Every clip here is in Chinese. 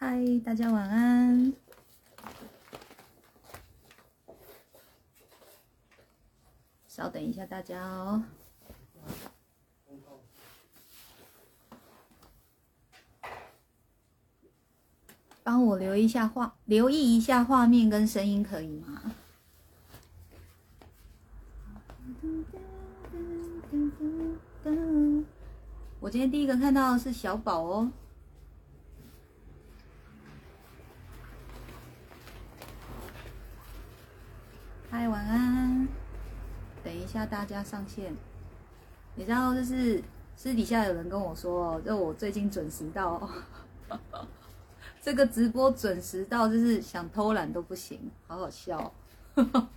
嗨，大家晚安。稍等一下，大家哦。帮我留一下画，留意一下画面跟声音，可以吗？我今天第一个看到是小宝哦。嗨，晚安。等一下，大家上线。你知道，就是私底下有人跟我说，就我最近准时到，这个直播准时到，就是想偷懒都不行，好好笑。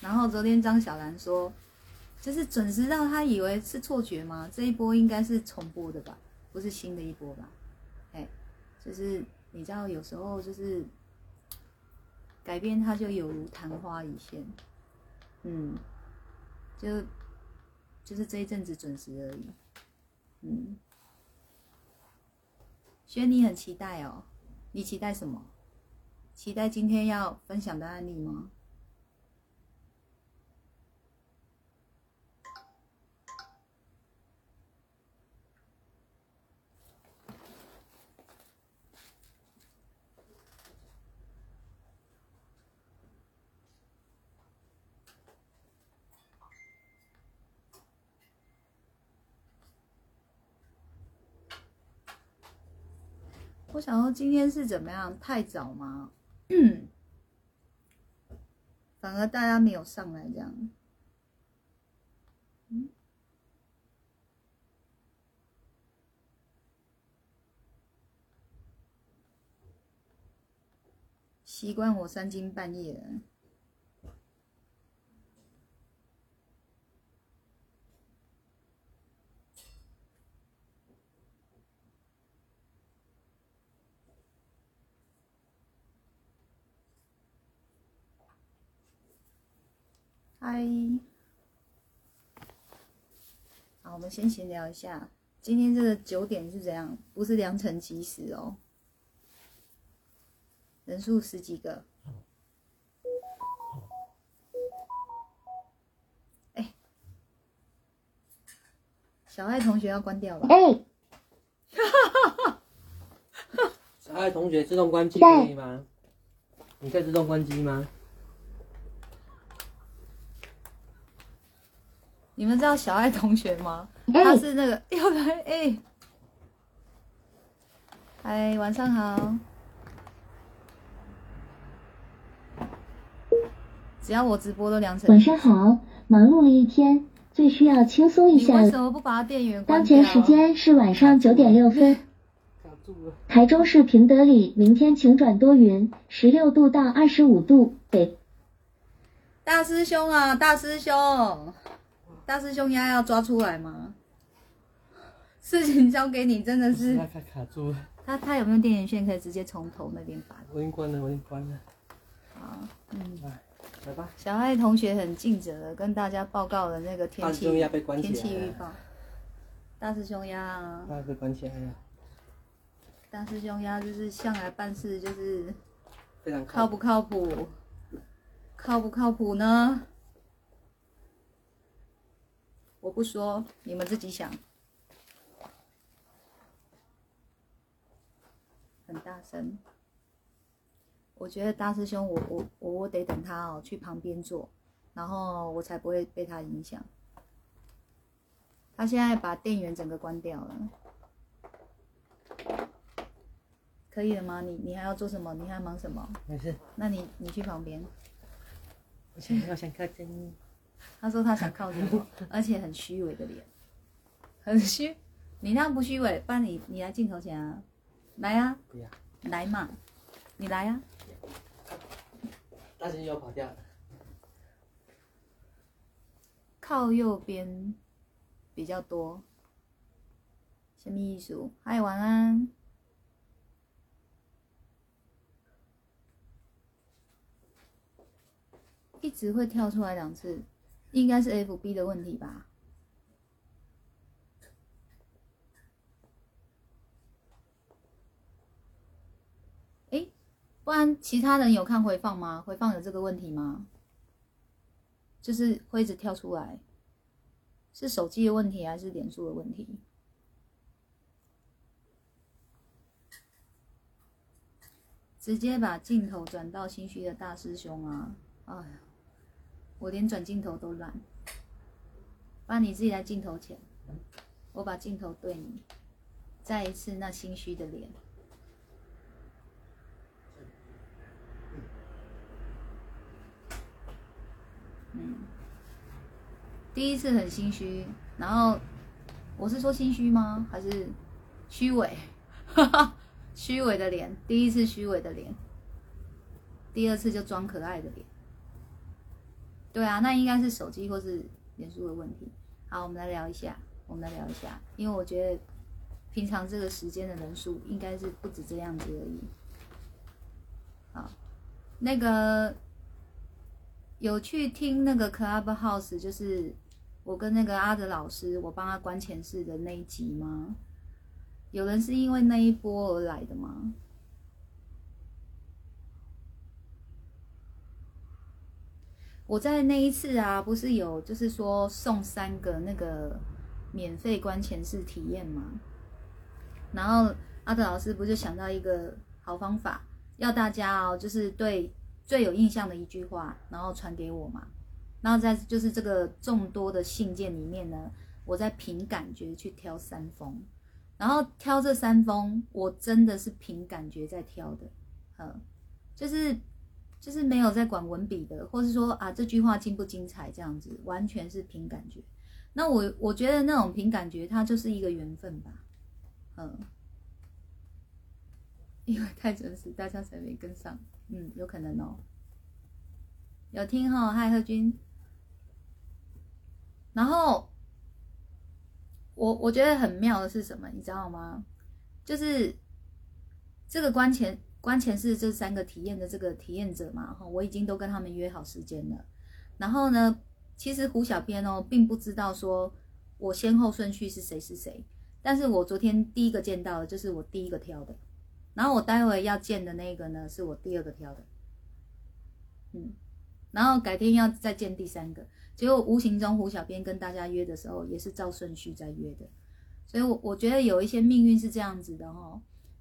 然后昨天张小兰说，就是准时到，他以为是错觉吗？这一波应该是重播的吧，不是新的一波吧？哎，就是你知道，有时候就是改变，它就有如昙花一现，嗯，就就是这一阵子准时而已，嗯。轩你很期待哦，你期待什么？期待今天要分享的案例吗？我想说今天是怎么样？太早吗？反而大家没有上来这样。嗯，习惯我三更半夜嗨，好，我们先闲聊一下，今天这个九点是怎样？不是良辰吉时哦，人数十几个。哎，小爱同学要关掉了。哎，哈哈哈！小爱同学，自动关机可以吗？你可以自动关机吗？你们知道小爱同学吗？他是那个 又来哎，嗨，晚上好。只要我直播都良辰。晚上好，忙碌了一天，最需要轻松一下为什么不把它电源当前时间是晚上九点六分。台中市平德里，明天晴转多云，十六度到二十五度北。大师兄啊，大师兄。大师兄鸭要抓出来吗？事情交给你，真的是。卡卡住了。他他有没有电源线可以直接从头那边拔？我已经关了，我已经关了。好，嗯，来吧。小爱同学很尽责的跟大家报告了那个天气天气预报。大师兄鸭。他被关起来了。大师兄鸭就是向来办事就是非常靠不靠谱？靠不靠谱呢？我不说，你们自己想。很大声，我觉得大师兄，我我我我得等他哦，去旁边坐，然后我才不会被他影响。他现在把电源整个关掉了，可以了吗？你你还要做什么？你还忙什么？没事。那你你去旁边。我想要想看真。他说他想靠近我，而且很虚伪的脸，很虚。你那样不虚伪，不然你你来镜头前啊，来啊，不要，来嘛，你来啊。大金又跑掉了。靠右边比较多。什么意思？嗨，晚安。一直会跳出来两次。应该是 FB 的问题吧。哎，不然其他人有看回放吗？回放有这个问题吗？就是会一直跳出来，是手机的问题还是脸书的问题？直接把镜头转到心虚的大师兄啊！哎呀。我连转镜头都懒，不然你自己在镜头前，我把镜头对你，再一次那心虚的脸。嗯，第一次很心虚，然后我是说心虚吗？还是虚伪？虚伪的脸，第一次虚伪的脸，第二次就装可爱的脸。对啊，那应该是手机或是脸书的问题。好，我们来聊一下，我们来聊一下，因为我觉得平常这个时间的人数应该是不止这样子而已。好，那个。有去听那个 Clubhouse，就是我跟那个阿德老师，我帮他关前世的那一集吗？有人是因为那一波而来的吗？我在那一次啊，不是有就是说送三个那个免费关前世体验吗？然后阿德老师不就想到一个好方法，要大家哦，就是对。最有印象的一句话，然后传给我嘛。然后在就是这个众多的信件里面呢，我在凭感觉去挑三封，然后挑这三封，我真的是凭感觉在挑的，嗯，就是就是没有在管文笔的，或是说啊这句话精不精彩这样子，完全是凭感觉。那我我觉得那种凭感觉，它就是一个缘分吧，嗯，因为太真实，大家才没跟上。嗯，有可能哦。有听哈，嗨贺君。然后，我我觉得很妙的是什么，你知道吗？就是这个关前关前是这三个体验的这个体验者嘛，哈，我已经都跟他们约好时间了。然后呢，其实胡小编哦，并不知道说我先后顺序是谁是谁，但是我昨天第一个见到的就是我第一个挑的。然后我待会要见的那个呢，是我第二个挑的，嗯，然后改天要再见第三个，结果无形中胡小编跟大家约的时候，也是照顺序在约的，所以，我我觉得有一些命运是这样子的哈，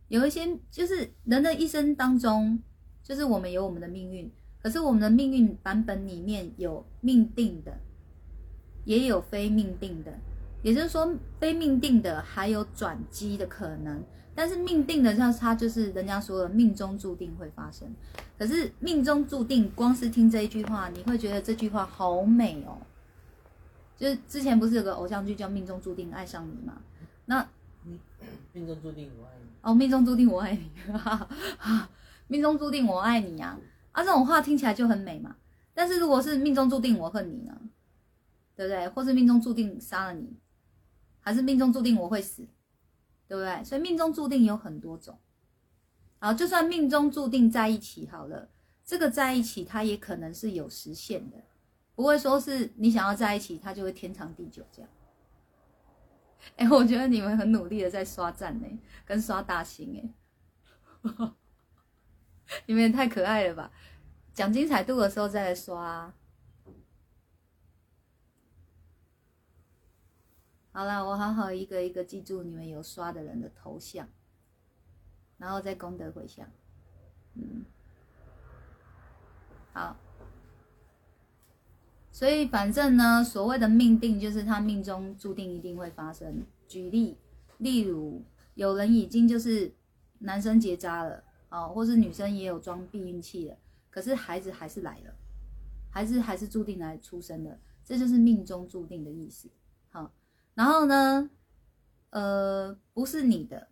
有一些就是人的一生当中，就是我们有我们的命运，可是我们的命运版本里面有命定的，也有非命定的，也就是说，非命定的还有转机的可能。但是命定的，像他就是人家说的命中注定会发生。可是命中注定，光是听这一句话，你会觉得这句话好美哦。就是之前不是有个偶像剧叫《命中注定爱上你》吗？那命中注定我爱你哦，命中注定我爱你，命中注定我爱你啊！啊，这种话听起来就很美嘛。但是如果是命中注定我恨你呢？对不对？或是命中注定杀了你，还是命中注定我会死？对不对？所以命中注定有很多种，好，就算命中注定在一起好了，这个在一起它也可能是有实现的，不会说是你想要在一起，它就会天长地久这样。哎，我觉得你们很努力的在刷赞呢，跟刷大星哎，你们也太可爱了吧！讲精彩度的时候再来刷。好了，我好好一个一个记住你们有刷的人的头像，然后再功德回向。嗯，好。所以反正呢，所谓的命定就是他命中注定一定会发生。举例，例如有人已经就是男生结扎了哦，或是女生也有装避孕器了，可是孩子还是来了，孩子还是注定来出生的，这就是命中注定的意思。好。然后呢，呃，不是你的，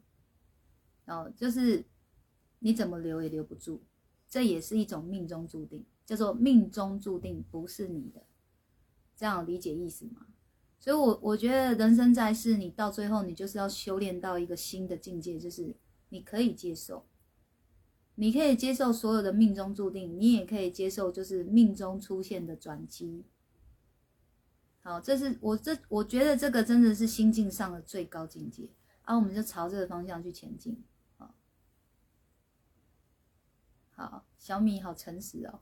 哦，就是你怎么留也留不住，这也是一种命中注定，叫做命中注定不是你的，这样理解意思吗？所以，我我觉得人生在世，你到最后你就是要修炼到一个新的境界，就是你可以接受，你可以接受所有的命中注定，你也可以接受就是命中出现的转机。好，这是我这我觉得这个真的是心境上的最高境界，然后我们就朝这个方向去前进。好，好，小米好诚实哦，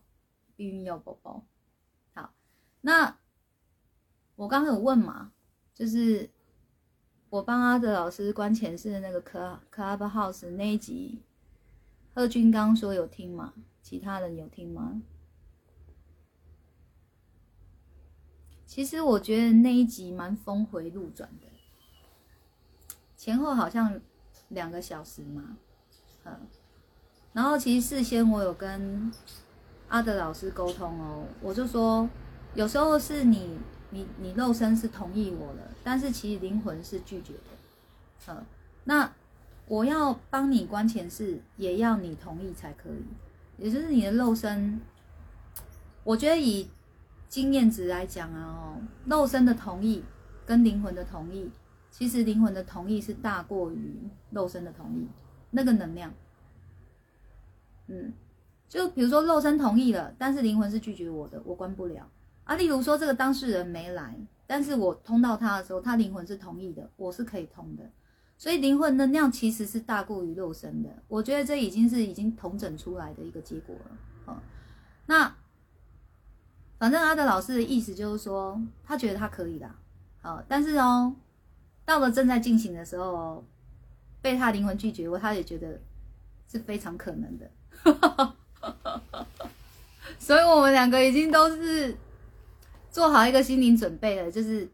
避孕药宝宝。好，那我刚刚有问嘛，就是我帮阿德老师关前世的那个 Club Clubhouse 那一集，贺军刚说有听吗？其他人有听吗？其实我觉得那一集蛮峰回路转的，前后好像两个小时嘛，嗯，然后其实事先我有跟阿德老师沟通哦，我就说有时候是你你你肉身是同意我了，但是其实灵魂是拒绝的，嗯，那我要帮你关前世，也要你同意才可以，也就是你的肉身，我觉得以。经验值来讲啊，哦，肉身的同意跟灵魂的同意，其实灵魂的同意是大过于肉身的同意，那个能量，嗯，就比如说肉身同意了，但是灵魂是拒绝我的，我关不了啊。例如说这个当事人没来，但是我通到他的时候，他灵魂是同意的，我是可以通的，所以灵魂能量其实是大过于肉身的。我觉得这已经是已经统整出来的一个结果了，嗯，那。反正阿德老师的意思就是说，他觉得他可以的，好，但是哦，到了正在进行的时候，被他灵魂拒绝，他也觉得是非常可能的，所以我们两个已经都是做好一个心灵准备了，就是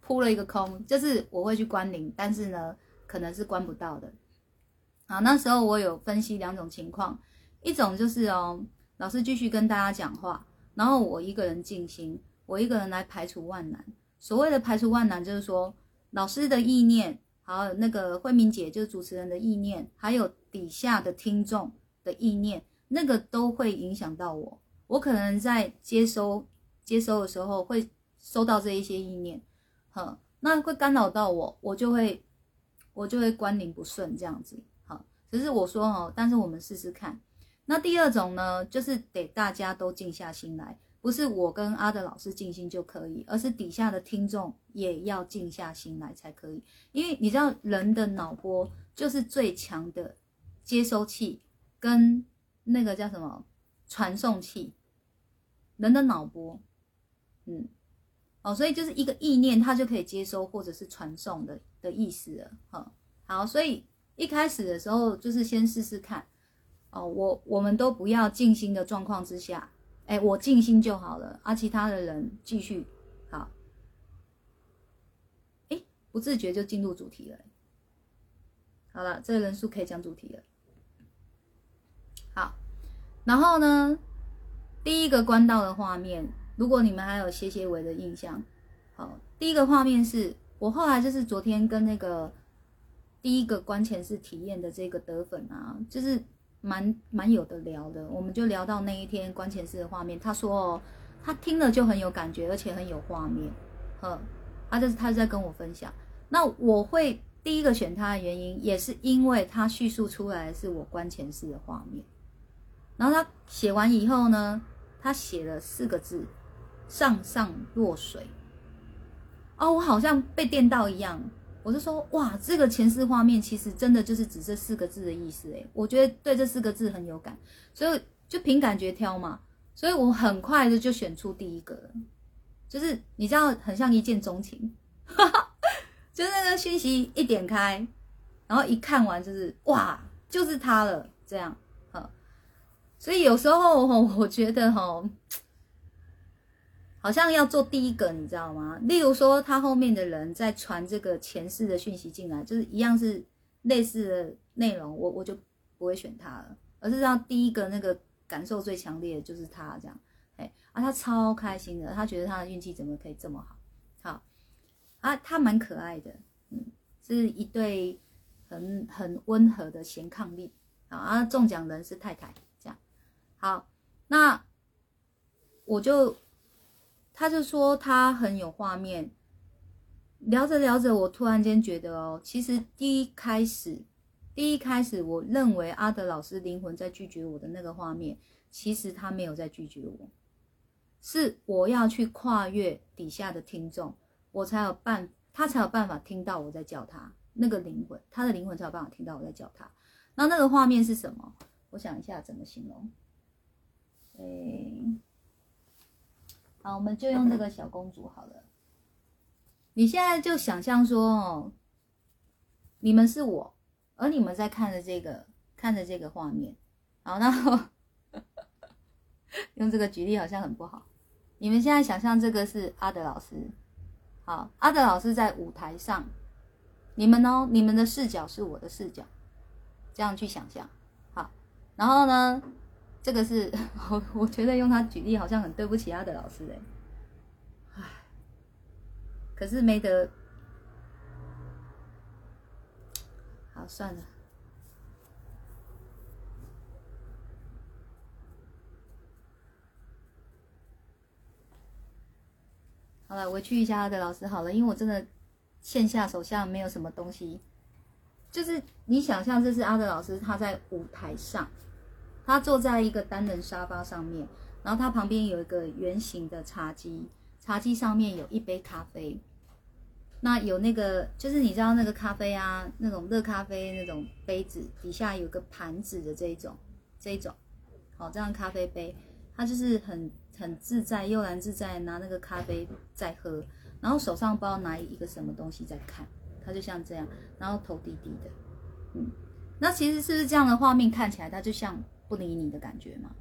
铺了一个空，就是我会去关灵，但是呢，可能是关不到的。好，那时候我有分析两种情况，一种就是哦，老师继续跟大家讲话。然后我一个人静心，我一个人来排除万难。所谓的排除万难，就是说老师的意念，还有那个慧明姐就是主持人的意念，还有底下的听众的意念，那个都会影响到我。我可能在接收接收的时候会收到这一些意念，哼，那会干扰到我，我就会我就会关灵不顺这样子。好，只是我说哦，但是我们试试看。那第二种呢，就是得大家都静下心来，不是我跟阿德老师静心就可以，而是底下的听众也要静下心来才可以。因为你知道，人的脑波就是最强的接收器，跟那个叫什么传送器。人的脑波，嗯，哦，所以就是一个意念，它就可以接收或者是传送的的意思了。哈，好，所以一开始的时候就是先试试看。哦，我我们都不要静心的状况之下，哎，我静心就好了，而其他的人继续好，哎，不自觉就进入主题了。好了，这个人数可以讲主题了。好，然后呢，第一个关到的画面，如果你们还有些些微的印象，好，第一个画面是我后来就是昨天跟那个第一个关前世体验的这个得粉啊，就是。蛮蛮有的聊的，我们就聊到那一天关前式的画面。他说哦，他听了就很有感觉，而且很有画面。呵，他就是他在跟我分享。那我会第一个选他的原因，也是因为他叙述出来是我关前式的画面。然后他写完以后呢，他写了四个字：上上若水。哦，我好像被电到一样。我就说哇，这个前世画面其实真的就是指这四个字的意思诶，我觉得对这四个字很有感，所以就凭感觉挑嘛，所以我很快的就选出第一个，就是你知道很像一见钟情，就那个讯息一点开，然后一看完就是哇，就是他了这样，所以有时候我觉得哈。好像要做第一个，你知道吗？例如说，他后面的人在传这个前世的讯息进来，就是一样是类似的内容，我我就不会选他了，而是让第一个那个感受最强烈的就是他这样。哎，啊，他超开心的，他觉得他的运气怎么可以这么好？好，啊，他蛮可爱的，嗯，是一对很很温和的贤伉俪。好，啊，中奖人是太太，这样。好，那我就。他就说他很有画面，聊着聊着，我突然间觉得哦，其实第一开始，第一开始，我认为阿德老师灵魂在拒绝我的那个画面，其实他没有在拒绝我，是我要去跨越底下的听众，我才有办，他才有办法听到我在叫他那个灵魂，他的灵魂才有办法听到我在叫他。那那个画面是什么？我想一下怎么形容。诶，好，我们就用这个小公主好了。你现在就想象说哦，你们是我，而你们在看着这个看着这个画面，好，然后 用这个举例好像很不好。你们现在想象这个是阿德老师，好，阿德老师在舞台上，你们呢？你们的视角是我的视角，这样去想象，好，然后呢，这个是我我觉得用他举例好像很对不起阿德老师哎，唉，可是没得，好算了。好了，我去一下他的老师好了，因为我真的线下手下没有什么东西。就是你想象这是阿德老师，他在舞台上，他坐在一个单人沙发上面，然后他旁边有一个圆形的茶几，茶几上面有一杯咖啡。那有那个，就是你知道那个咖啡啊，那种热咖啡那种杯子底下有个盘子的这一种，这一种，好，这样咖啡杯，他就是很。很自在，悠然自在，拿那个咖啡在喝，然后手上不知道拿一个什么东西在看，他就像这样，然后头低低的，嗯，那其实是不是这样的画面看起来，他就像不理你的感觉嘛？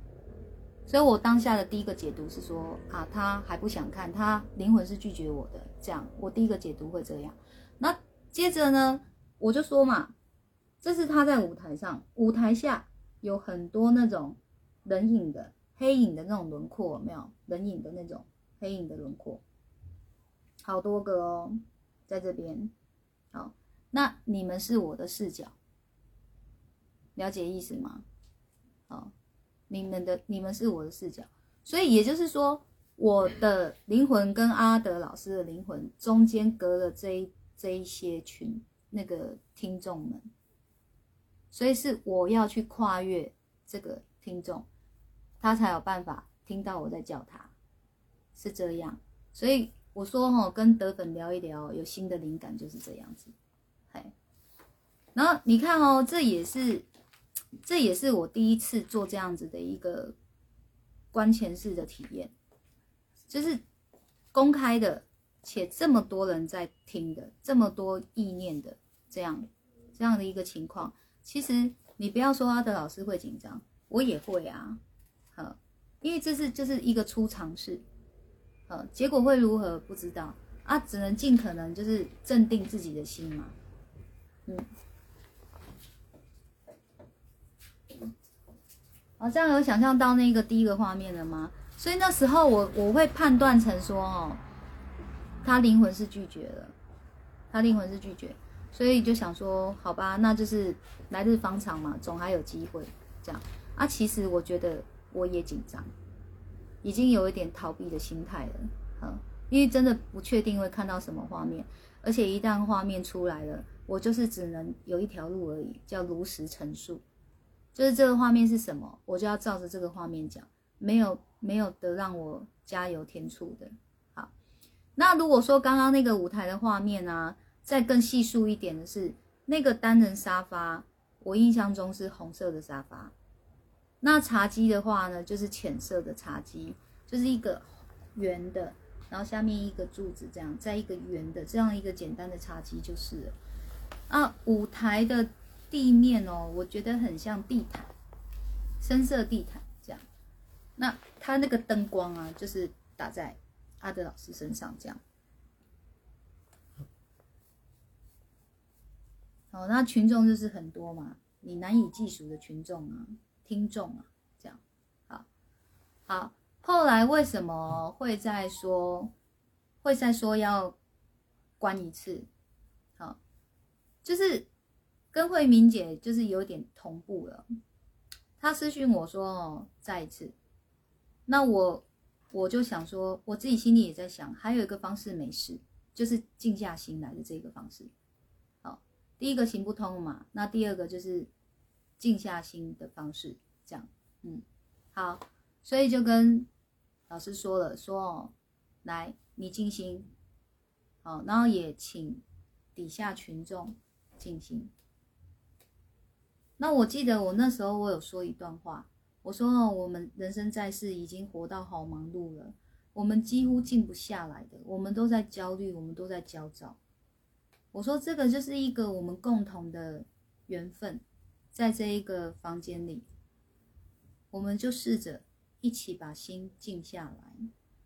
所以我当下的第一个解读是说，啊，他还不想看，他灵魂是拒绝我的，这样，我第一个解读会这样。那接着呢，我就说嘛，这是他在舞台上，舞台下有很多那种人影的。黑影的那种轮廓，没有人影的那种黑影的轮廓，好多个哦，在这边。好，那你们是我的视角，了解意思吗？好，你们的你们是我的视角，所以也就是说，我的灵魂跟阿德老师的灵魂中间隔了这一这一些群那个听众们，所以是我要去跨越这个听众。他才有办法听到我在叫他，是这样，所以我说哈，跟德粉聊一聊，有新的灵感就是这样子，嘿。然后你看哦，这也是，这也是我第一次做这样子的一个关前式的体验，就是公开的，且这么多人在听的，这么多意念的这样这样的一个情况，其实你不要说阿德老师会紧张，我也会啊。呃，因为这是就是一个初尝试，呃，结果会如何不知道啊，只能尽可能就是镇定自己的心嘛，嗯，好，这样有想象到那个第一个画面了吗？所以那时候我我会判断成说哦，他灵魂是拒绝了，他灵魂是拒绝，所以就想说好吧，那就是来日方长嘛，总还有机会这样啊。其实我觉得。我也紧张，已经有一点逃避的心态了，哈，因为真的不确定会看到什么画面，而且一旦画面出来了，我就是只能有一条路而已，叫如实陈述，就是这个画面是什么，我就要照着这个画面讲，没有没有得让我加油添醋的。好，那如果说刚刚那个舞台的画面啊，再更细数一点的是那个单人沙发，我印象中是红色的沙发。那茶几的话呢，就是浅色的茶几，就是一个圆的，然后下面一个柱子这样，在一个圆的这样一个简单的茶几就是了。啊，舞台的地面哦，我觉得很像地毯，深色地毯这样。那它那个灯光啊，就是打在阿德老师身上这样。好，那群众就是很多嘛，你难以计数的群众啊。听众啊，这样，好，好。后来为什么会再说，会再说要关一次？好，就是跟慧明姐就是有点同步了。她私讯我说哦，再一次。那我我就想说，我自己心里也在想，还有一个方式没事，就是静下心来的这个方式。好，第一个行不通嘛，那第二个就是。静下心的方式，这样，嗯，好，所以就跟老师说了，说哦，来，你静心，好，然后也请底下群众静心。那我记得我那时候我有说一段话，我说，我们人生在世已经活到好忙碌了，我们几乎静不下来的，我们都在焦虑，我们都在焦躁。我说这个就是一个我们共同的缘分，在这一个房间里，我们就试着一起把心静下来，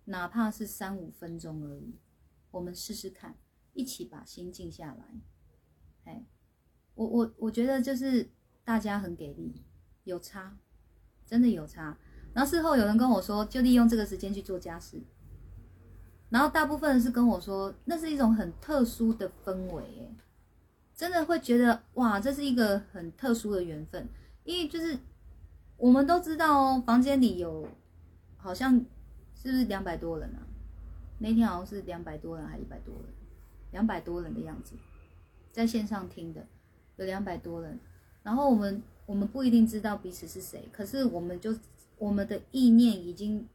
哪怕是三五分钟而已，我们试试看，一起把心静下来。哎，我我我觉得就是大家很给力，有差，真的有差。然后事后有人跟我说，就利用这个时间去做家事。然后大部分人是跟我说，那是一种很特殊的氛围，哎，真的会觉得哇，这是一个很特殊的缘分，因为就是我们都知道哦，房间里有好像是不是两百多人啊？那天好像是两百多人还是一百多人，两百多人的样子，在线上听的有两百多人。然后我们我们不一定知道彼此是谁，可是我们就我们的意念已经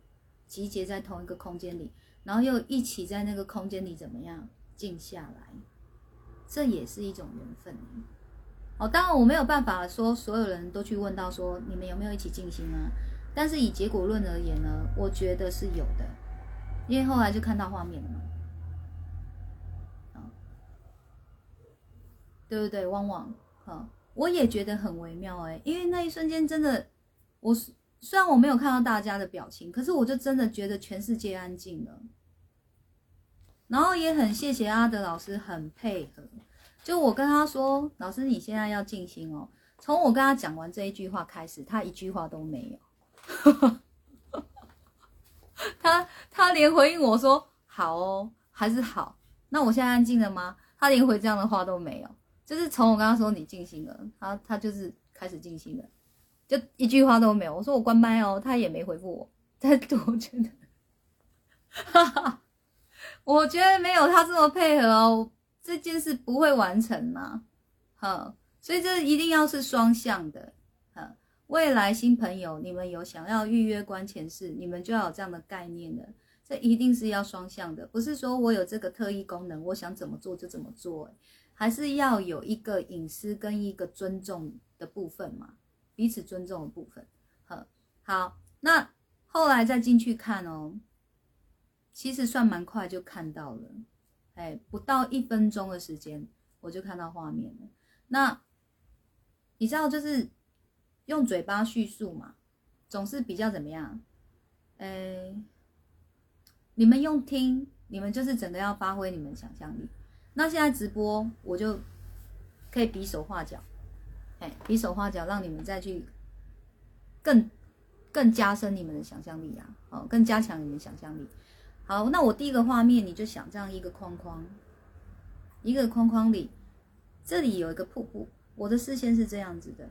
集结在同一个空间里。然后又一起在那个空间里怎么样静下来，这也是一种缘分。哦，当然我没有办法说所有人都去问到说你们有没有一起静心啊。但是以结果论而言呢，我觉得是有的，因为后来就看到画面了嘛。对不对？汪汪，哈，我也觉得很微妙哎，因为那一瞬间真的，我虽然我没有看到大家的表情，可是我就真的觉得全世界安静了。然后也很谢谢阿德老师很配合，就我跟他说，老师你现在要静心哦。从我跟他讲完这一句话开始，他一句话都没有，他他连回应我说好哦还是好，那我现在安静了吗？他连回这样的话都没有，就是从我跟他说你静心了，他他就是开始静心了，就一句话都没有。我说我关麦哦，他也没回复我，但我觉得，哈哈。我觉得没有他这么配合哦，这件事不会完成嘛，哈，所以这一定要是双向的，哈。未来新朋友，你们有想要预约关前事，你们就要有这样的概念的，这一定是要双向的，不是说我有这个特异功能，我想怎么做就怎么做，还是要有一个隐私跟一个尊重的部分嘛，彼此尊重的部分，好，好，那后来再进去看哦。其实算蛮快就看到了，哎，不到一分钟的时间我就看到画面了。那你知道，就是用嘴巴叙述嘛，总是比较怎么样？哎，你们用听，你们就是整个要发挥你们想象力。那现在直播，我就可以比手画脚，哎，比手画脚，让你们再去更更加深你们的想象力啊，哦，更加强你们想象力。好，那我第一个画面，你就想这样一个框框，一个框框里，这里有一个瀑布，我的视线是这样子的，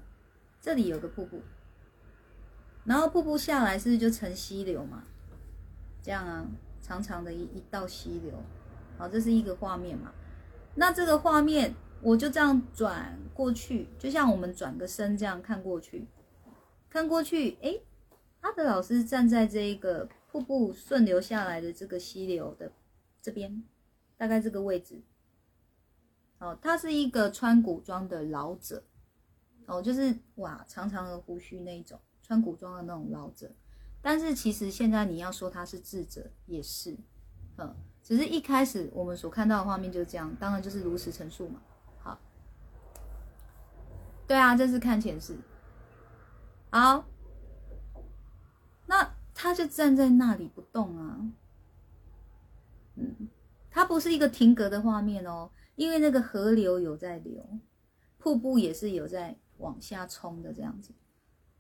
这里有个瀑布，然后瀑布下来是不是就成溪流嘛？这样啊，长长的一一道溪流，好，这是一个画面嘛？那这个画面我就这样转过去，就像我们转个身这样看过去，看过去，哎，阿德老师站在这一个。瀑布顺流下来的这个溪流的这边，大概这个位置，哦，他是一个穿古装的老者，哦，就是哇，长长的胡须那种，穿古装的那种老者。但是其实现在你要说他是智者，也是，嗯，只是一开始我们所看到的画面就是这样，当然就是如实陈述嘛。好，对啊，这是看前世。好，那。他就站在那里不动啊，嗯，它不是一个停格的画面哦，因为那个河流有在流，瀑布也是有在往下冲的这样子，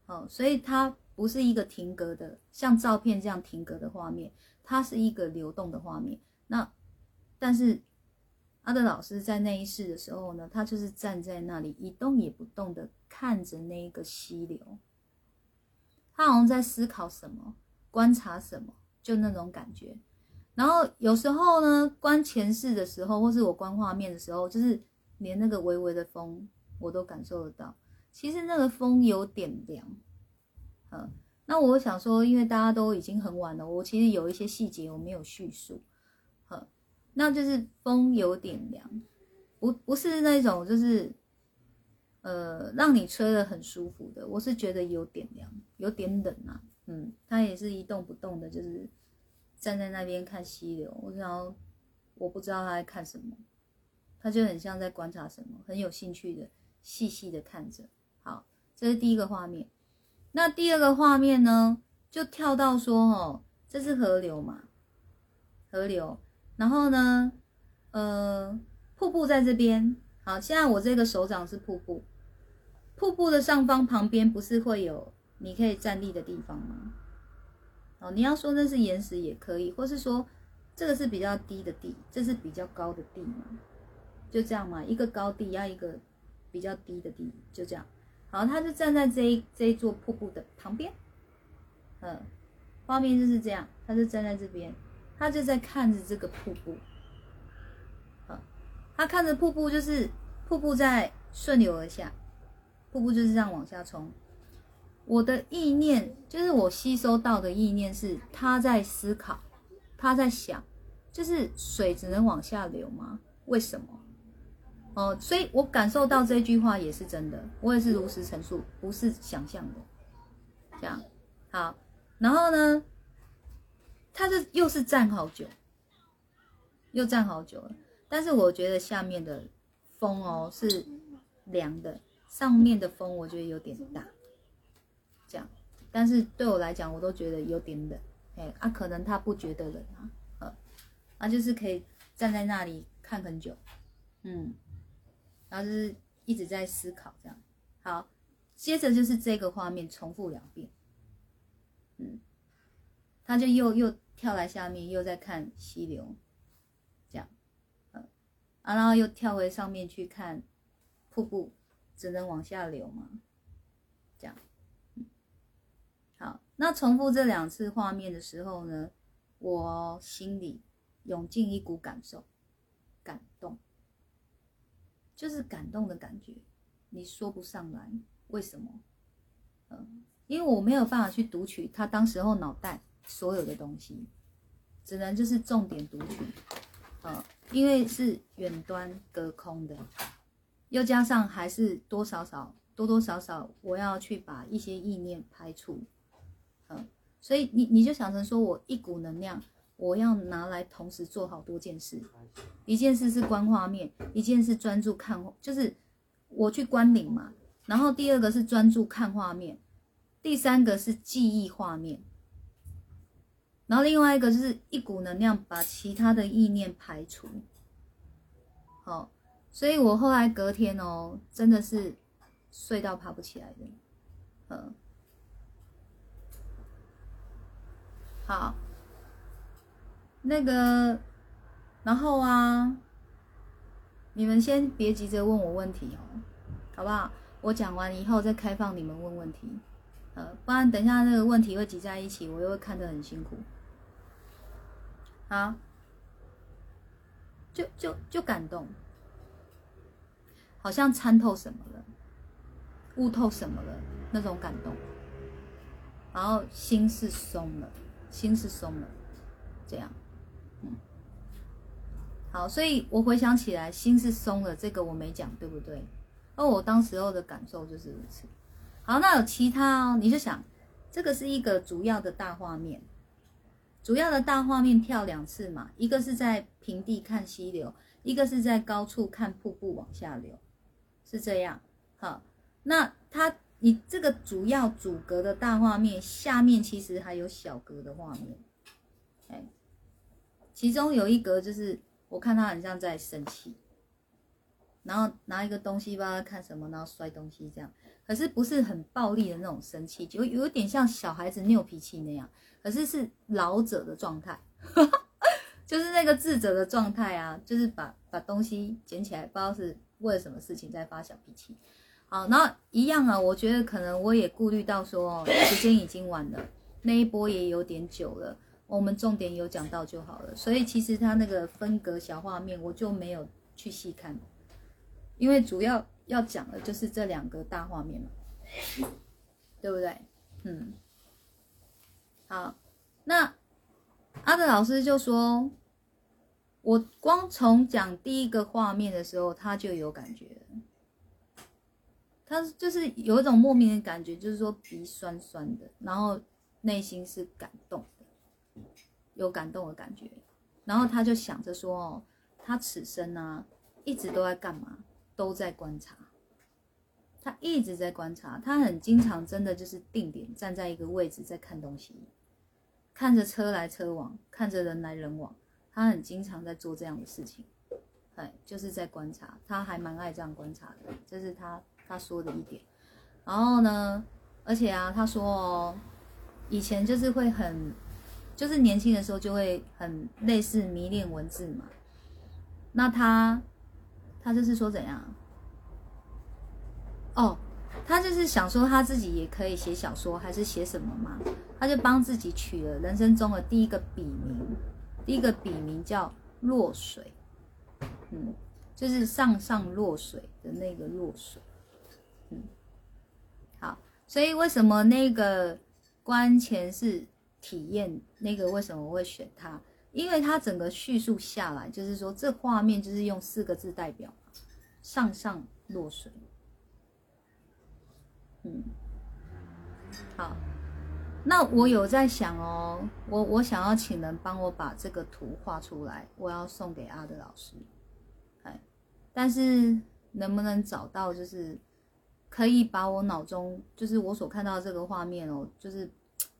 哦，所以它不是一个停格的，像照片这样停格的画面，它是一个流动的画面。那但是阿德老师在那一世的时候呢，他就是站在那里一动也不动的看着那一个溪流，他好像在思考什么。观察什么，就那种感觉。然后有时候呢，观前世的时候，或是我观画面的时候，就是连那个微微的风，我都感受得到。其实那个风有点凉，嗯。那我想说，因为大家都已经很晚了，我其实有一些细节我没有叙述，那就是风有点凉，不不是那种就是，呃，让你吹的很舒服的。我是觉得有点凉，有点冷啊。嗯，他也是一动不动的，就是站在那边看溪流。我想，我不知道他在看什么，他就很像在观察什么，很有兴趣的，细细的看着。好，这是第一个画面。那第二个画面呢，就跳到说，哦，这是河流嘛，河流。然后呢，呃，瀑布在这边。好，现在我这个手掌是瀑布，瀑布的上方旁边不是会有你可以站立的地方吗？哦，你要说那是岩石也可以，或是说这个是比较低的地，这是比较高的地嘛？就这样嘛，一个高地要一个比较低的地，就这样。然后，他就站在这一这一座瀑布的旁边，嗯，画面就是这样，他就站在这边，他就在看着这个瀑布。他看着瀑布，就是瀑布在顺流而下，瀑布就是这样往下冲。我的意念就是我吸收到的意念是他在思考，他在想，就是水只能往下流吗？为什么？哦，所以我感受到这句话也是真的，我也是如实陈述，不是想象的。这样好，然后呢，他是又是站好久，又站好久了。但是我觉得下面的风哦是凉的，上面的风我觉得有点大，这样。但是对我来讲，我都觉得有点冷，哎，啊，可能他不觉得冷啊，呃，啊，就是可以站在那里看很久，嗯，然后就是一直在思考这样。好，接着就是这个画面重复两遍，嗯，他就又又跳来下面，又在看溪流。这样啊，然后又跳回上面去看瀑布，只能往下流嘛？这样，嗯好，那重复这两次画面的时候呢，我心里涌进一股感受，就是感动的感觉，你说不上来为什么？嗯，因为我没有办法去读取他当时候脑袋所有的东西，只能就是重点读取，嗯。因为是远端隔空的，又加上还是多少少多多少少，我要去把一些意念排除，嗯，所以你你就想成说我一股能量，我要拿来同时做好多件事，一件事是观画面，一件事专注看，就是我去观领嘛，然后第二个是专注看画面，第三个是记忆画面。然后另外一个就是一股能量把其他的意念排除，好，所以我后来隔天哦，真的是睡到爬不起来的，嗯，好，那个，然后啊，你们先别急着问我问题哦，好不好？我讲完以后再开放你们问问题，呃，不然等一下那个问题会挤在一起，我又会看得很辛苦。啊，就就就感动，好像参透什么了，悟透什么了那种感动，然后心是松了，心是松了，这样，好，所以我回想起来，心是松了，这个我没讲，对不对？哦，我当时候的感受就是如此。好，那有其他哦，你就想，这个是一个主要的大画面。主要的大画面跳两次嘛，一个是在平地看溪流，一个是在高处看瀑布往下流，是这样。好，那它你这个主要主格的大画面下面其实还有小格的画面，哎，其中有一格就是我看他很像在生气，然后拿一个东西不知道看什么，然后摔东西这样，可是不是很暴力的那种生气，就有点像小孩子拗脾气那样。可是是老者的状态，就是那个智者的状态啊，就是把把东西捡起来，不知道是为了什么事情在发小脾气。好，那一样啊，我觉得可能我也顾虑到说时间已经晚了，那一波也有点久了，我们重点有讲到就好了。所以其实他那个分隔小画面我就没有去细看，因为主要要讲的就是这两个大画面嘛，对不对？嗯。好，那阿德老师就说，我光从讲第一个画面的时候，他就有感觉，他就是有一种莫名的感觉，就是说鼻酸酸的，然后内心是感动，有感动的感觉。然后他就想着说：“哦，他此生呢，一直都在干嘛？都在观察。他一直在观察，他很经常真的就是定点站在一个位置在看东西，看着车来车往，看着人来人往。他很经常在做这样的事情，哎，就是在观察。他还蛮爱这样观察的，这是他。”他说的一点，然后呢，而且啊，他说哦，以前就是会很，就是年轻的时候就会很类似迷恋文字嘛。那他，他就是说怎样？哦，他就是想说他自己也可以写小说，还是写什么嘛？他就帮自己取了人生中的第一个笔名，第一个笔名叫落水，嗯，就是上上落水的那个落水。嗯，好，所以为什么那个关前是体验那个？为什么我会选它？因为它整个叙述下来，就是说这画面就是用四个字代表上上落水。嗯，好，那我有在想哦，我我想要请人帮我把这个图画出来，我要送给阿德老师。哎，但是能不能找到就是？可以把我脑中就是我所看到这个画面哦，就是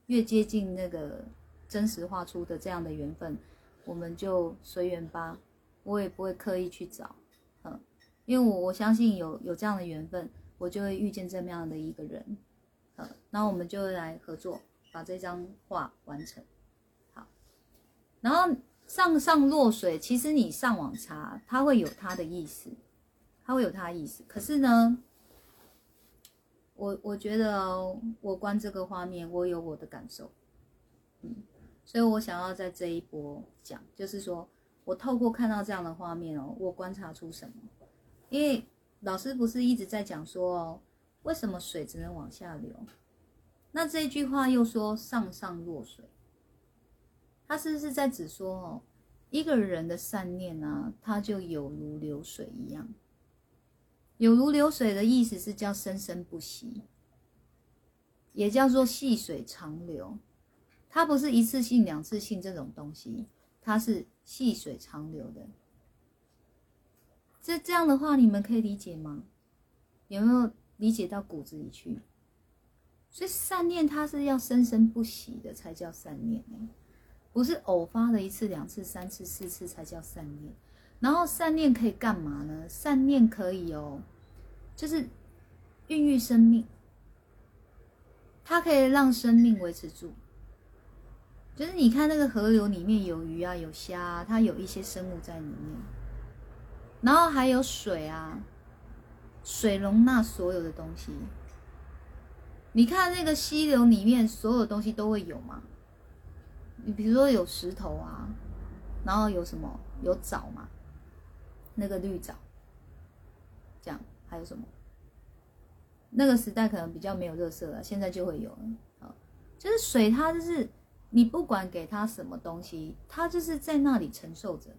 越接近那个真实画出的这样的缘分，我们就随缘吧。我也不会刻意去找，嗯，因为我我相信有有这样的缘分，我就会遇见这么样的一个人，嗯，然后我们就来合作，把这张画完成。好，然后上上落水，其实你上网查，它会有它的意思，它会有它的意思，可是呢？我我觉得我观这个画面，我有我的感受，嗯，所以我想要在这一波讲，就是说我透过看到这样的画面哦，我观察出什么？因为老师不是一直在讲说哦，为什么水只能往下流？那这一句话又说上上落水，他是不是在指说哦，一个人的善念呢，他就有如流水一样？有如流水的意思是叫生生不息，也叫做细水长流。它不是一次性、两次性这种东西，它是细水长流的。这这样的话，你们可以理解吗？有没有理解到骨子里去？所以善念它是要生生不息的，才叫善念，不是偶发的一次、两次、三次、四次才叫善念。然后善念可以干嘛呢？善念可以哦，就是孕育生命，它可以让生命维持住。就是你看那个河流里面有鱼啊，有虾，啊，它有一些生物在里面。然后还有水啊，水容纳所有的东西。你看那个溪流里面所有东西都会有吗？你比如说有石头啊，然后有什么？有藻嘛？那个绿藻，这样还有什么？那个时代可能比较没有热色了，现在就会有了。啊，就是水，它就是你不管给它什么东西，它就是在那里承受着，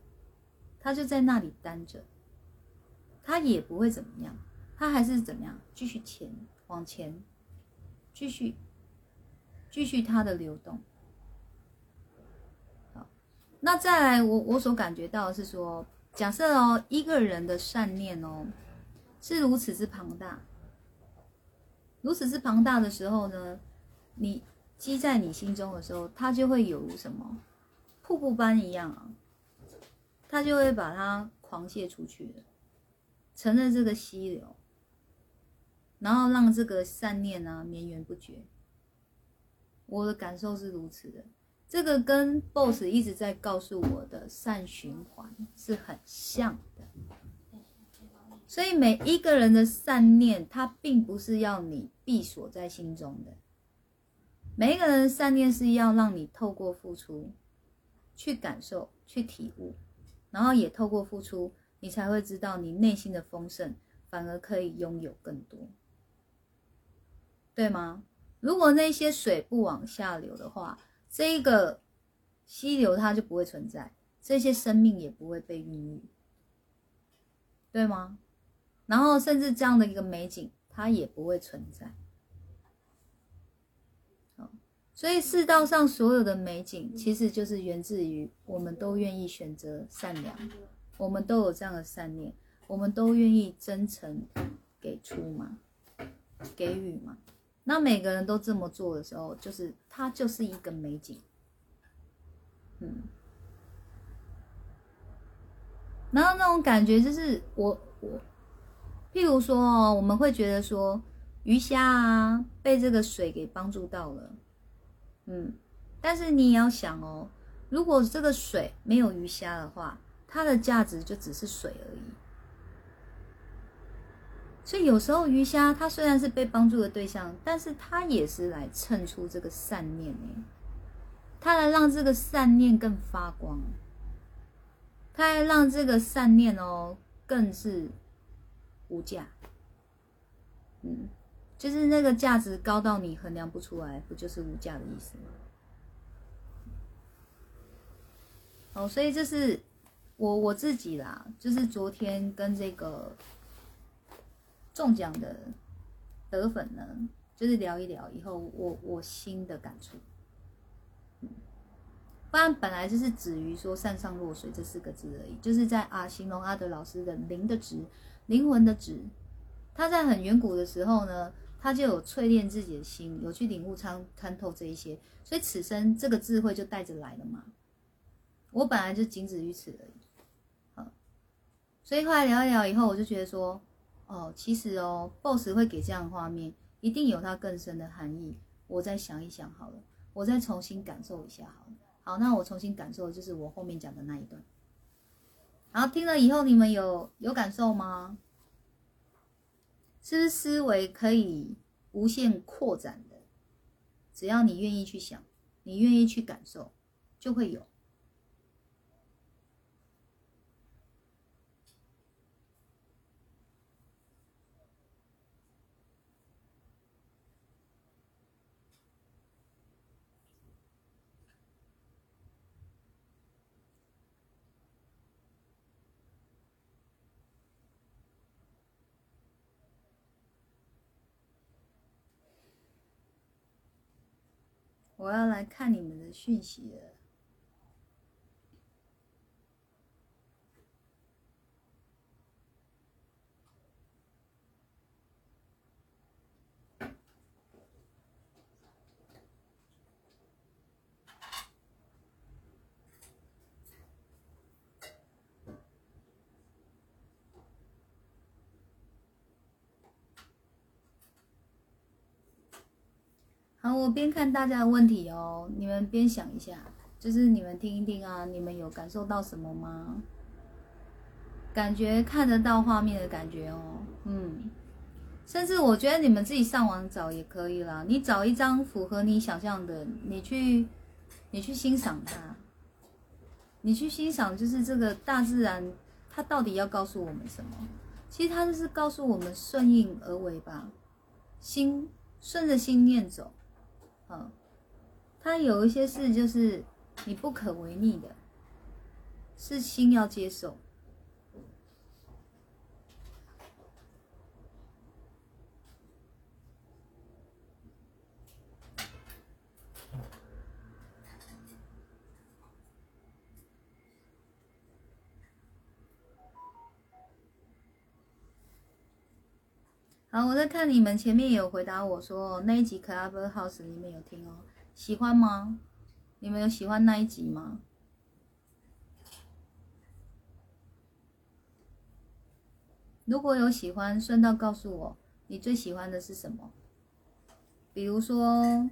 它就在那里担着，它也不会怎么样，它还是怎么样，继续前往前，继续继续它的流动。好，那再来，我我所感觉到是说。假设哦，一个人的善念哦，是如此之庞大，如此之庞大的时候呢，你积在你心中的时候，它就会有如什么瀑布般一样啊，它就会把它狂泻出去了，成了这个溪流，然后让这个善念呢绵延不绝。我的感受是如此的。这个跟 BOSS 一直在告诉我的善循环是很像的，所以每一个人的善念，它并不是要你闭锁在心中的，每一个人的善念是要让你透过付出，去感受、去体悟，然后也透过付出，你才会知道你内心的丰盛，反而可以拥有更多，对吗？如果那些水不往下流的话，这一个溪流它就不会存在，这些生命也不会被孕育，对吗？然后甚至这样的一个美景，它也不会存在。所以世道上所有的美景，其实就是源自于我们都愿意选择善良，我们都有这样的善念，我们都愿意真诚给出嘛，给予嘛。那每个人都这么做的时候，就是它就是一个美景。嗯，然后那种感觉就是我我，譬如说哦，我们会觉得说鱼虾啊被这个水给帮助到了。嗯，但是你也要想哦，如果这个水没有鱼虾的话，它的价值就只是水而已。所以有时候鱼虾它虽然是被帮助的对象，但是它也是来衬出这个善念呢，它来让这个善念更发光，它来让这个善念哦更是无价。嗯。就是那个价值高到你衡量不出来，不就是无价的意思吗？哦，所以这是我我自己啦，就是昨天跟这个中奖的得粉呢，就是聊一聊以后，我我新的感触。不然本来就是止于说善上落水这四个字而已，就是在啊形容阿德老师的灵的值，灵魂的值，他在很远古的时候呢。他就有淬炼自己的心，有去领悟参参透这一些，所以此生这个智慧就带着来了嘛。我本来就仅止于此而已，好，所以后来聊一聊以后，我就觉得说，哦，其实哦，boss 会给这样的画面，一定有它更深的含义。我再想一想好了，我再重新感受一下好了。好，那我重新感受就是我后面讲的那一段。然后听了以后，你们有有感受吗？是不是思维可以无限扩展的？只要你愿意去想，你愿意去感受，就会有。我要来看你们的讯息。好，我边看大家的问题哦，你们边想一下，就是你们听一听啊，你们有感受到什么吗？感觉看得到画面的感觉哦，嗯，甚至我觉得你们自己上网找也可以啦，你找一张符合你想象的，你去，你去欣赏它，你去欣赏，就是这个大自然，它到底要告诉我们什么？其实它就是告诉我们顺应而为吧，心顺着心念走。嗯，他有一些事就是你不可违逆的，是心要接受。我在看你们前面有回答我说那一集《Club House》里面有听哦，喜欢吗？你们有喜欢那一集吗？如果有喜欢，顺道告诉我你最喜欢的是什么？比如说，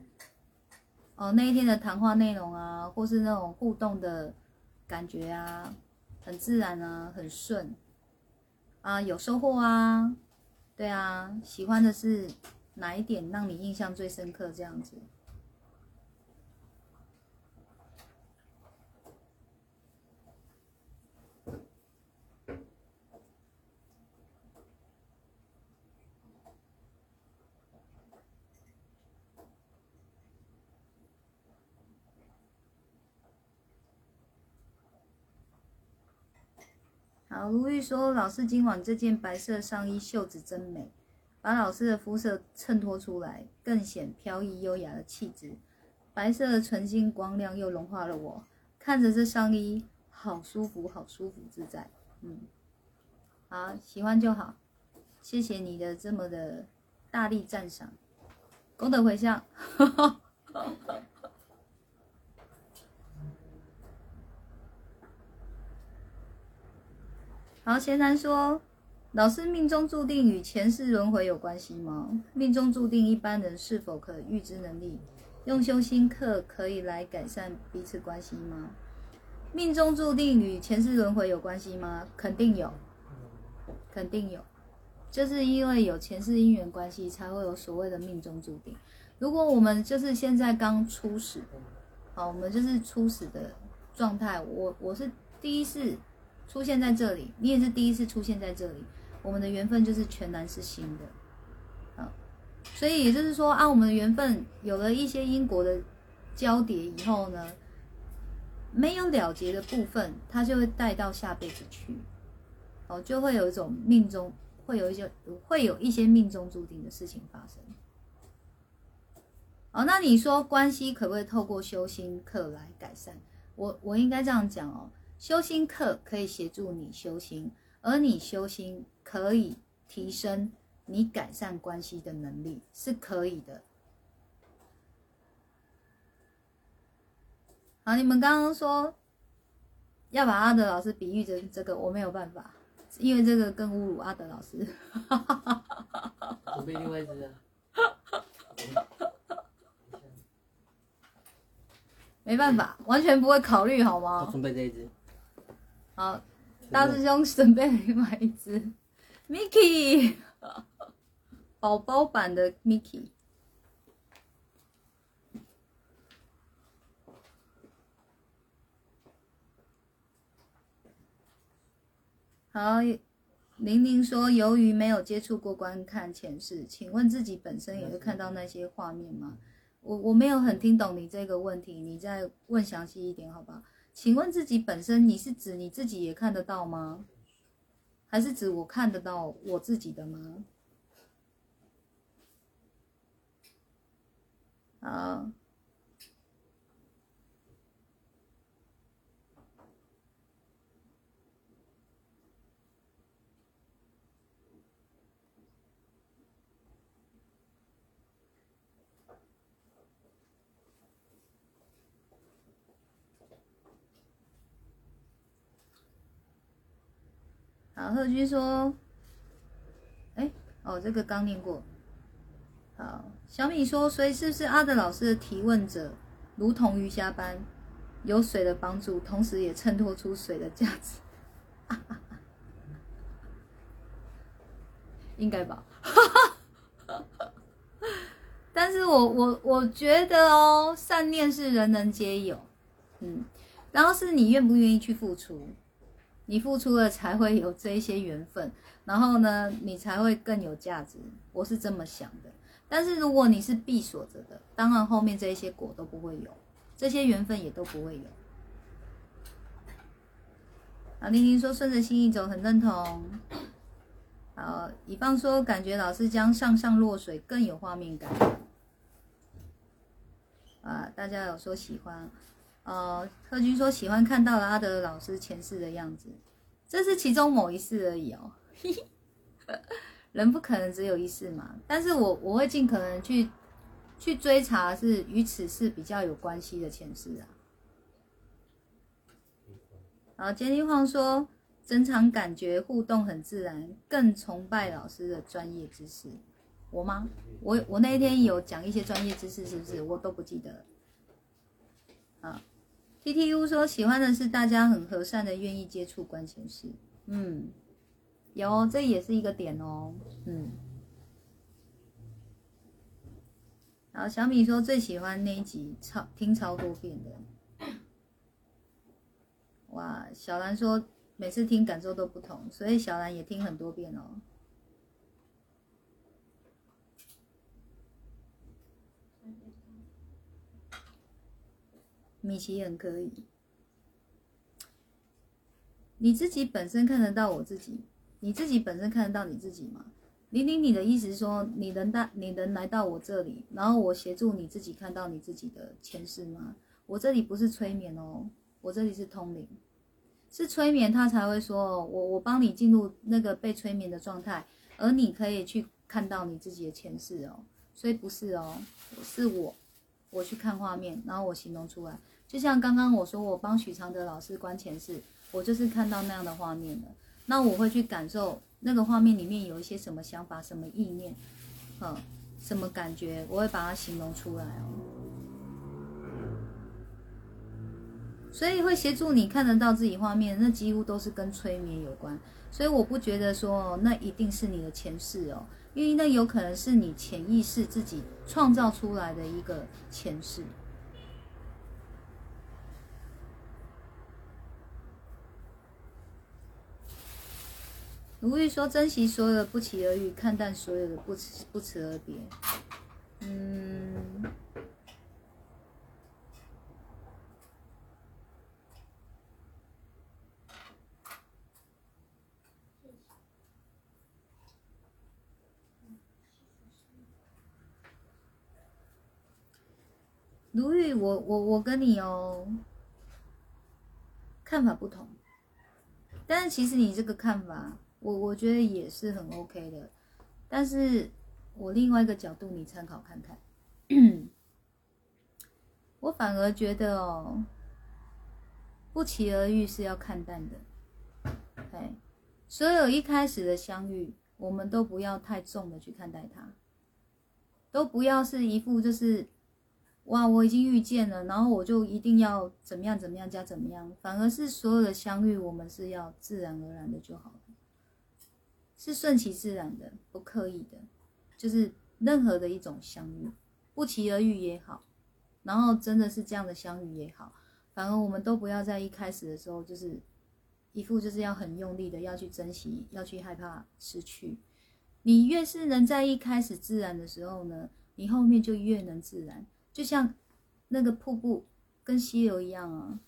哦那一天的谈话内容啊，或是那种互动的感觉啊，很自然啊，很顺啊，有收获啊。对啊，喜欢的是哪一点让你印象最深刻？这样子。好，如玉说：“老师，今晚这件白色上衣袖子真美，把老师的肤色衬托出来，更显飘逸优雅的气质。白色的纯净光亮又融化了我，看着这上衣，好舒服，好舒服自在。嗯，好，喜欢就好，谢谢你的这么的大力赞赏，功德回向。好，贤男说。老师命中注定与前世轮回有关系吗？命中注定一般人是否可预知能力？用修心课可以来改善彼此关系吗？命中注定与前世轮回有关系吗？肯定有，肯定有，就是因为有前世因缘关系，才会有所谓的命中注定。如果我们就是现在刚初始，好，我们就是初始的状态，我我是第一次出现在这里，你也是第一次出现在这里。我们的缘分就是全然是新的，啊，所以也就是说，啊，我们的缘分有了一些因果的交叠以后呢，没有了结的部分，它就会带到下辈子去，哦，就会有一种命中会有一些会有一些命中注定的事情发生。哦，那你说关系可不可以透过修心课来改善？我我应该这样讲哦，修心课可以协助你修心。而你修心可以提升你改善关系的能力，是可以的。好，你们刚刚说要把阿德老师比喻成这个，我没有办法，因为这个更侮辱阿德老师。准备另外一只啊。没办法，完全不会考虑，好吗？我准备这一只。好。大师兄准备了另外一只 Mickey，宝宝版的 Mickey。好，玲玲说，由于没有接触过观看前世，请问自己本身也会看到那些画面吗？我我没有很听懂你这个问题，你再问详细一点，好不好？请问自己本身，你是指你自己也看得到吗？还是指我看得到我自己的吗？好。好，贺军说：“哎，哦，这个刚念过。”好，小米说：“所以是不是阿德老师的提问者，如同鱼虾般，有水的帮助，同时也衬托出水的价值？” 应该吧。但是我我我觉得哦，善念是人人皆有，嗯，然后是你愿不愿意去付出。你付出了才会有这一些缘分，然后呢，你才会更有价值。我是这么想的。但是如果你是闭锁着的，当然后面这一些果都不会有，这些缘分也都不会有。啊，玲玲说顺着心意走，很认同。好，乙方说感觉老师将上上落水更有画面感。啊，大家有说喜欢。呃，特军说喜欢看到了阿德老师前世的样子，这是其中某一世而已哦。人不可能只有一世嘛，但是我我会尽可能去去追查是与此事比较有关系的前世啊。好，杰尼晃说整场感觉互动很自然，更崇拜老师的专业知识。我吗？我我那一天有讲一些专业知识，是不是？我都不记得了。啊。T T U 说喜欢的是大家很和善的，愿意接触关前事。嗯，有，这也是一个点哦。嗯，然后小米说最喜欢那一集超听超多遍的。哇，小兰说每次听感受都不同，所以小兰也听很多遍哦。米奇很可以，你自己本身看得到我自己，你自己本身看得到你自己吗？玲玲，你的意思是说，你能到你能来到我这里，然后我协助你自己看到你自己的前世吗？我这里不是催眠哦，我这里是通灵，是催眠他才会说，我我帮你进入那个被催眠的状态，而你可以去看到你自己的前世哦，所以不是哦，是我我去看画面，然后我形容出来，就像刚刚我说我帮许常德老师观前世，我就是看到那样的画面的，那我会去感受。那个画面里面有一些什么想法、什么意念，嗯，什么感觉，我会把它形容出来哦。所以会协助你看得到自己画面，那几乎都是跟催眠有关。所以我不觉得说那一定是你的前世哦，因为那有可能是你潜意识自己创造出来的一个前世。卢玉说：“珍惜所有的不期而遇，看淡所有的不辞不辞而别。”嗯，卢玉，我我我跟你哦，看法不同，但是其实你这个看法。我我觉得也是很 OK 的，但是我另外一个角度你参考看看，我反而觉得哦，不期而遇是要看淡的，哎，所有一开始的相遇，我们都不要太重的去看待它，都不要是一副就是，哇，我已经遇见了，然后我就一定要怎么样怎么样加怎么样，反而是所有的相遇，我们是要自然而然的就好了。是顺其自然的，不刻意的，就是任何的一种相遇，不期而遇也好，然后真的是这样的相遇也好，反而我们都不要在一开始的时候就是一副就是要很用力的要去珍惜，要去害怕失去。你越是能在一开始自然的时候呢，你后面就越能自然，就像那个瀑布跟溪流一样啊，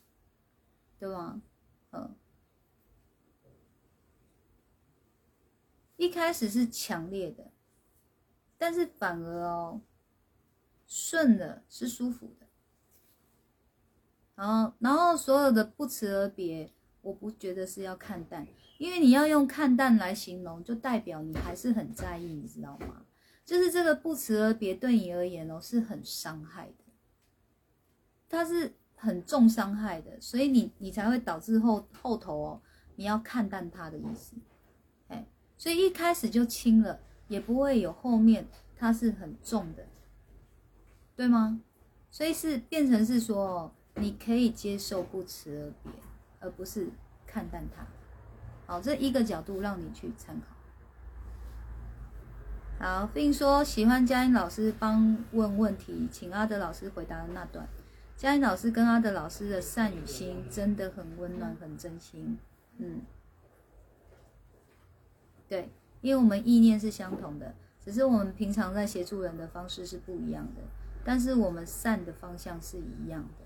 对吧？嗯。一开始是强烈的，但是反而哦，顺了是舒服的。然后，然后所有的不辞而别，我不觉得是要看淡，因为你要用看淡来形容，就代表你还是很在意，你知道吗？就是这个不辞而别对你而言哦，是很伤害的，它是很重伤害的，所以你你才会导致后后头哦，你要看淡它的意思。所以一开始就轻了，也不会有后面它是很重的，对吗？所以是变成是说，你可以接受不辞而别，而不是看淡它。好，这一个角度让你去参考。好，并说喜欢佳音老师帮问问题，请阿德老师回答的那段。佳音老师跟阿德老师的善与心真的很温暖，很真心。嗯。对，因为我们意念是相同的，只是我们平常在协助人的方式是不一样的，但是我们善的方向是一样的。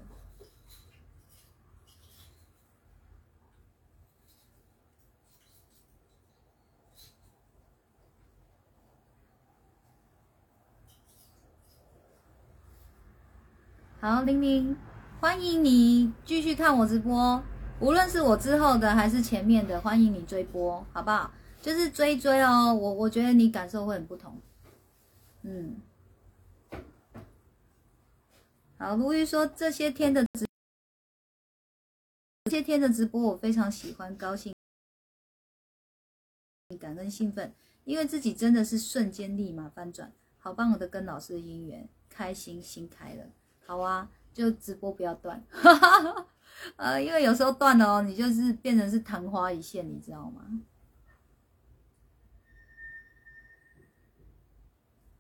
好，玲玲，欢迎你继续看我直播，无论是我之后的还是前面的，欢迎你追播，好不好？就是追追哦，我我觉得你感受会很不同，嗯，好，卢玉说这些天的直，这些天的直播我非常喜欢，高兴，感恩兴奋，因为自己真的是瞬间立马翻转，好棒的跟老师的姻缘，开心心开了，好啊，就直播不要断，呃，因为有时候断了哦，你就是变成是昙花一现，你知道吗？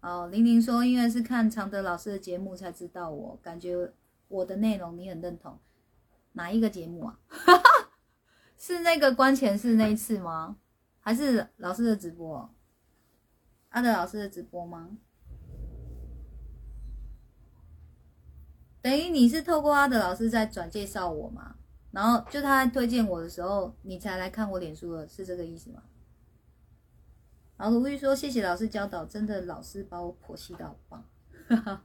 哦，玲玲说，因为是看常德老师的节目才知道，我感觉我的内容你很认同，哪一个节目啊？是那个关前是那一次吗？还是老师的直播？阿德老师的直播吗？等于你是透过阿德老师在转介绍我吗？然后就他推荐我的时候，你才来看我脸书的，是这个意思吗？好，卢玉说谢谢老师教导，真的老师把我剖析到棒。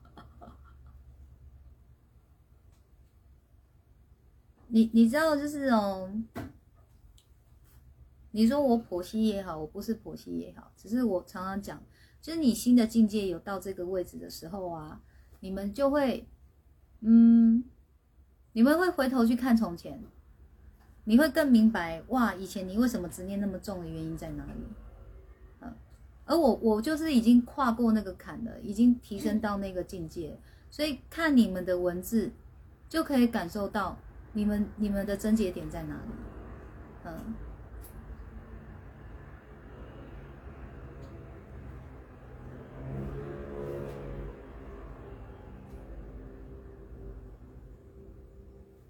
你你知道就是哦，你说我剖析也好，我不是剖析也好，只是我常常讲，就是你新的境界有到这个位置的时候啊，你们就会，嗯，你们会回头去看从前，你会更明白哇，以前你为什么执念那么重的原因在哪里？而我我就是已经跨过那个坎了，已经提升到那个境界，所以看你们的文字就可以感受到。你们你们的症结点在哪里？嗯，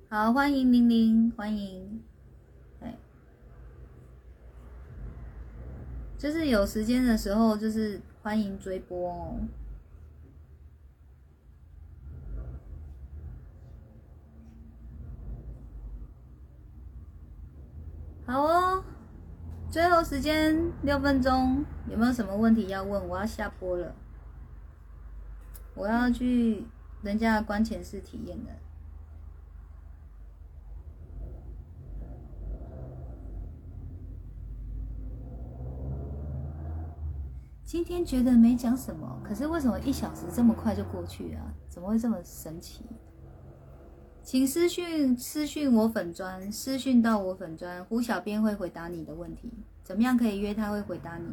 好，欢迎玲玲，欢迎，哎，就是有时间的时候，就是欢迎追播哦。好哦，最后时间六分钟，有没有什么问题要问？我要下播了，我要去人家的关前室体验了。今天觉得没讲什么，可是为什么一小时这么快就过去啊？怎么会这么神奇？请私讯私讯我粉砖，私讯到我粉砖，胡小编会回答你的问题。怎么样可以约他？会回答你。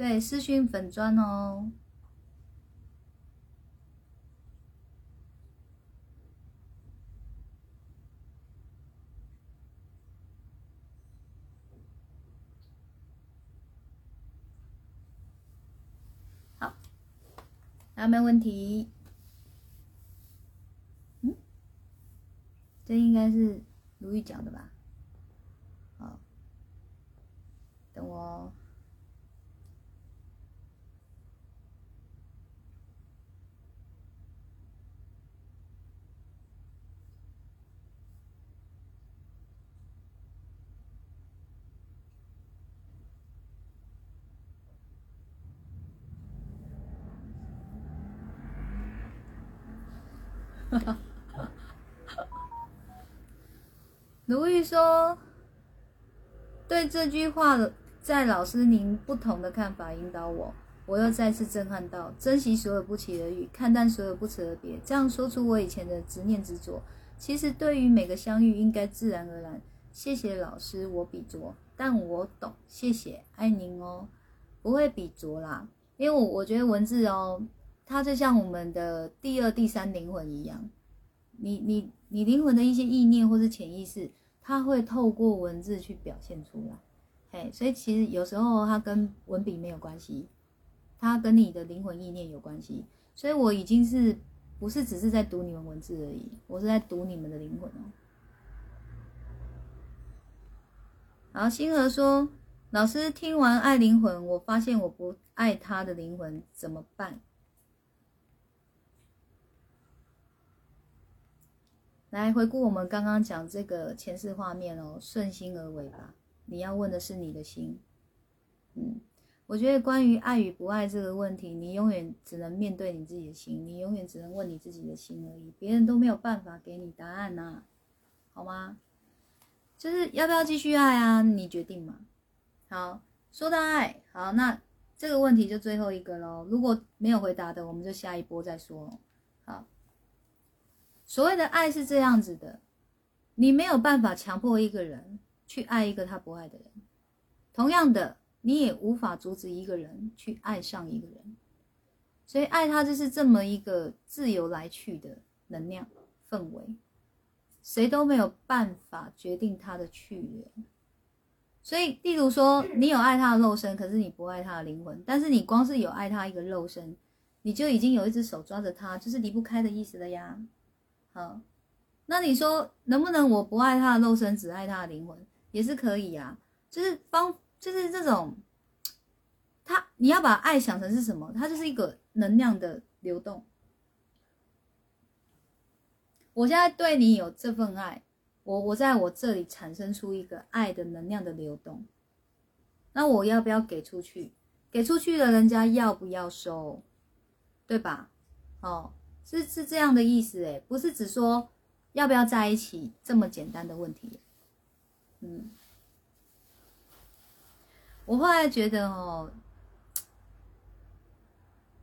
对，私讯粉砖哦。好，还有没有问题？嗯，这应该是如意讲的吧？好，等我。卢玉说：“对这句话，在老师您不同的看法引导我，我又再次震撼到，珍惜所有不期而遇，看淡所有不辞而别。这样说出我以前的执念执着。其实对于每个相遇，应该自然而然。谢谢老师，我比拙，但我懂。谢谢，爱您哦，不会比拙啦，因为我我觉得文字哦。”它就像我们的第二、第三灵魂一样，你、你、你灵魂的一些意念或是潜意识，它会透过文字去表现出来。嘿，所以其实有时候它跟文笔没有关系，它跟你的灵魂意念有关系。所以我已经是不是只是在读你们文字而已，我是在读你们的灵魂哦。好，星河说：“老师听完爱灵魂，我发现我不爱他的灵魂，怎么办？”来回顾我们刚刚讲这个前世画面哦，顺心而为吧。你要问的是你的心，嗯，我觉得关于爱与不爱这个问题，你永远只能面对你自己的心，你永远只能问你自己的心而已，别人都没有办法给你答案呐，好吗？就是要不要继续爱啊？你决定嘛。好，说到爱好，那这个问题就最后一个喽。如果没有回答的，我们就下一波再说。所谓的爱是这样子的，你没有办法强迫一个人去爱一个他不爱的人，同样的，你也无法阻止一个人去爱上一个人。所以，爱他就是这么一个自由来去的能量氛围，谁都没有办法决定他的去留。所以，例如说，你有爱他的肉身，可是你不爱他的灵魂。但是，你光是有爱他一个肉身，你就已经有一只手抓着他，就是离不开的意思了呀。好，那你说能不能我不爱他的肉身，只爱他的灵魂，也是可以啊。就是方，就是这种，他你要把爱想成是什么？它就是一个能量的流动。我现在对你有这份爱，我我在我这里产生出一个爱的能量的流动。那我要不要给出去？给出去了，人家要不要收？对吧？哦，是是这样的意思诶，不是只说要不要在一起这么简单的问题。嗯，我后来觉得哦，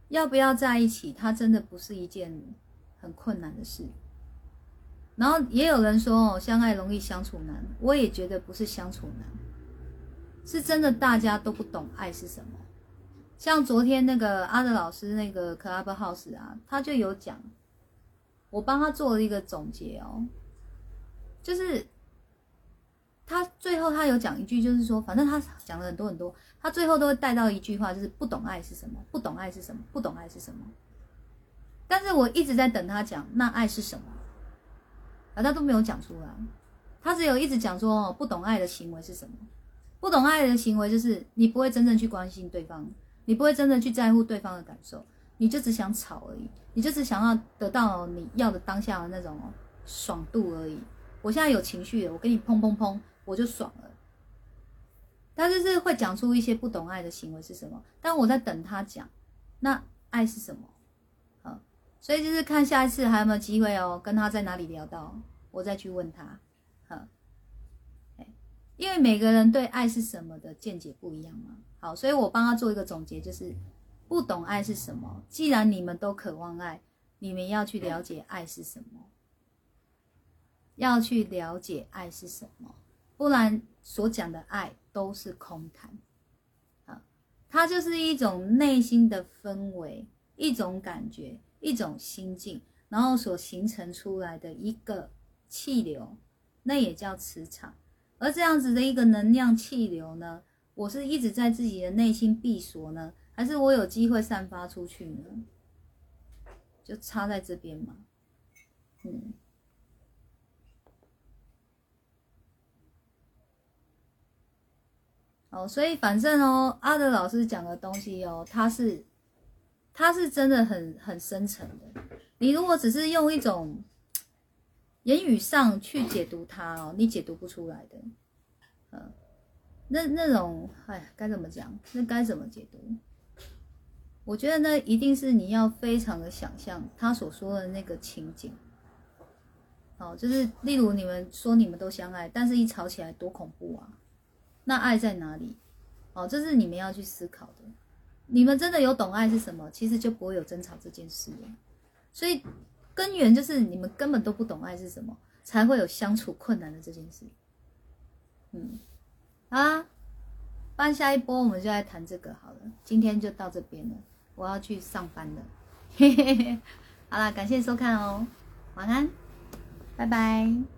要不要在一起，它真的不是一件很困难的事。然后也有人说哦，相爱容易相处难，我也觉得不是相处难，是真的大家都不懂爱是什么。像昨天那个阿德老师那个 Club House 啊，他就有讲，我帮他做了一个总结哦，就是他最后他有讲一句，就是说，反正他讲了很多很多，他最后都会带到一句话，就是不懂爱是什么，不懂爱是什么，不懂爱是什么。但是我一直在等他讲，那爱是什么？啊，他都没有讲出来，他只有一直讲说，不懂爱的行为是什么？不懂爱的行为就是你不会真正去关心对方。你不会真的去在乎对方的感受，你就只想吵而已，你就只想要得到你要的当下的那种爽度而已。我现在有情绪了，我跟你砰砰砰，我就爽了。他就是会讲出一些不懂爱的行为是什么，但我在等他讲，那爱是什么？好，所以就是看下一次还有没有机会哦，跟他在哪里聊到，我再去问他。好，因为每个人对爱是什么的见解不一样嘛。好，所以我帮他做一个总结，就是不懂爱是什么。既然你们都渴望爱，你们要去了解爱是什么，要去了解爱是什么，不然所讲的爱都是空谈。啊，它就是一种内心的氛围，一种感觉，一种心境，然后所形成出来的一个气流，那也叫磁场。而这样子的一个能量气流呢？我是一直在自己的内心闭锁呢，还是我有机会散发出去呢？就插在这边嘛，嗯，哦，所以反正哦，阿德老师讲的东西哦，他是他是真的很很深沉的。你如果只是用一种言语上去解读它哦，你解读不出来的，嗯。那那种，哎，该怎么讲？那该怎么解读？我觉得那一定是你要非常的想象他所说的那个情景。哦，就是例如你们说你们都相爱，但是一吵起来多恐怖啊！那爱在哪里？哦，这是你们要去思考的。你们真的有懂爱是什么，其实就不会有争吵这件事了。所以根源就是你们根本都不懂爱是什么，才会有相处困难的这件事。嗯。啊，办下一波我们就来谈这个好了。今天就到这边了，我要去上班了。嘿嘿嘿，好啦，感谢收看哦，晚安，拜拜。